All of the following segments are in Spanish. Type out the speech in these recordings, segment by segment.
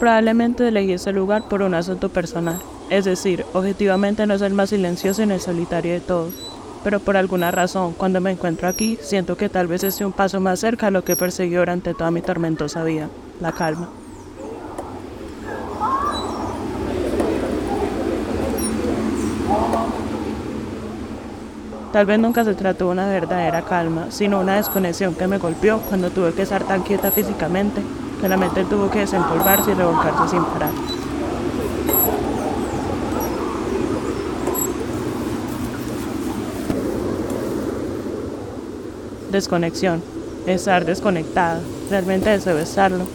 Probablemente elegí ese lugar por un asunto personal, es decir, objetivamente no es el más silencioso ni el solitario de todos, pero por alguna razón, cuando me encuentro aquí, siento que tal vez esté un paso más cerca a lo que perseguí durante toda mi tormentosa vida, la calma. Tal vez nunca se trató de una verdadera calma, sino una desconexión que me golpeó cuando tuve que estar tan quieta físicamente que la mente tuvo que desempolvarse y revolcarse sin parar. Desconexión. Estar desconectada. Realmente deseo estarlo.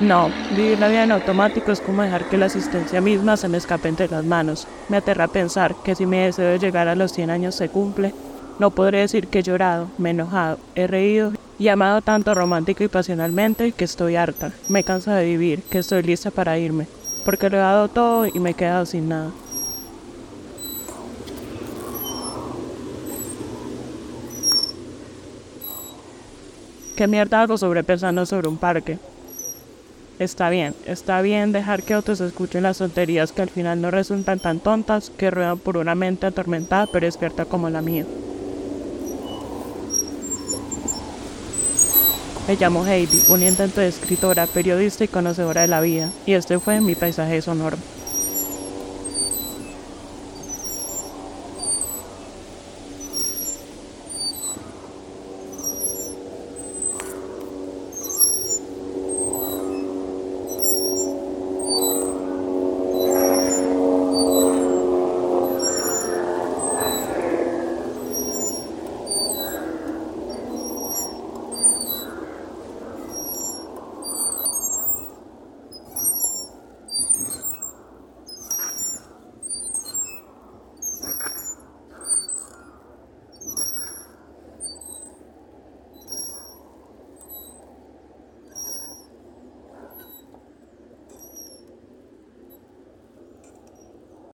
No, vivir la vida en automático es como dejar que la existencia misma se me escape entre las manos. Me aterra pensar que si mi deseo de llegar a los 100 años se cumple, no podré decir que he llorado, me he enojado, he reído y amado tanto romántico y pasionalmente que estoy harta. Me cansa de vivir, que estoy lista para irme, porque lo he dado todo y me he quedado sin nada. ¿Qué mierda hago sobrepensando sobre un parque? Está bien, está bien dejar que otros escuchen las tonterías que al final no resultan tan tontas que ruedan por una mente atormentada pero despierta como la mía. Me llamo Heidi, un intento de escritora, periodista y conocedora de la vida, y este fue mi paisaje sonoro.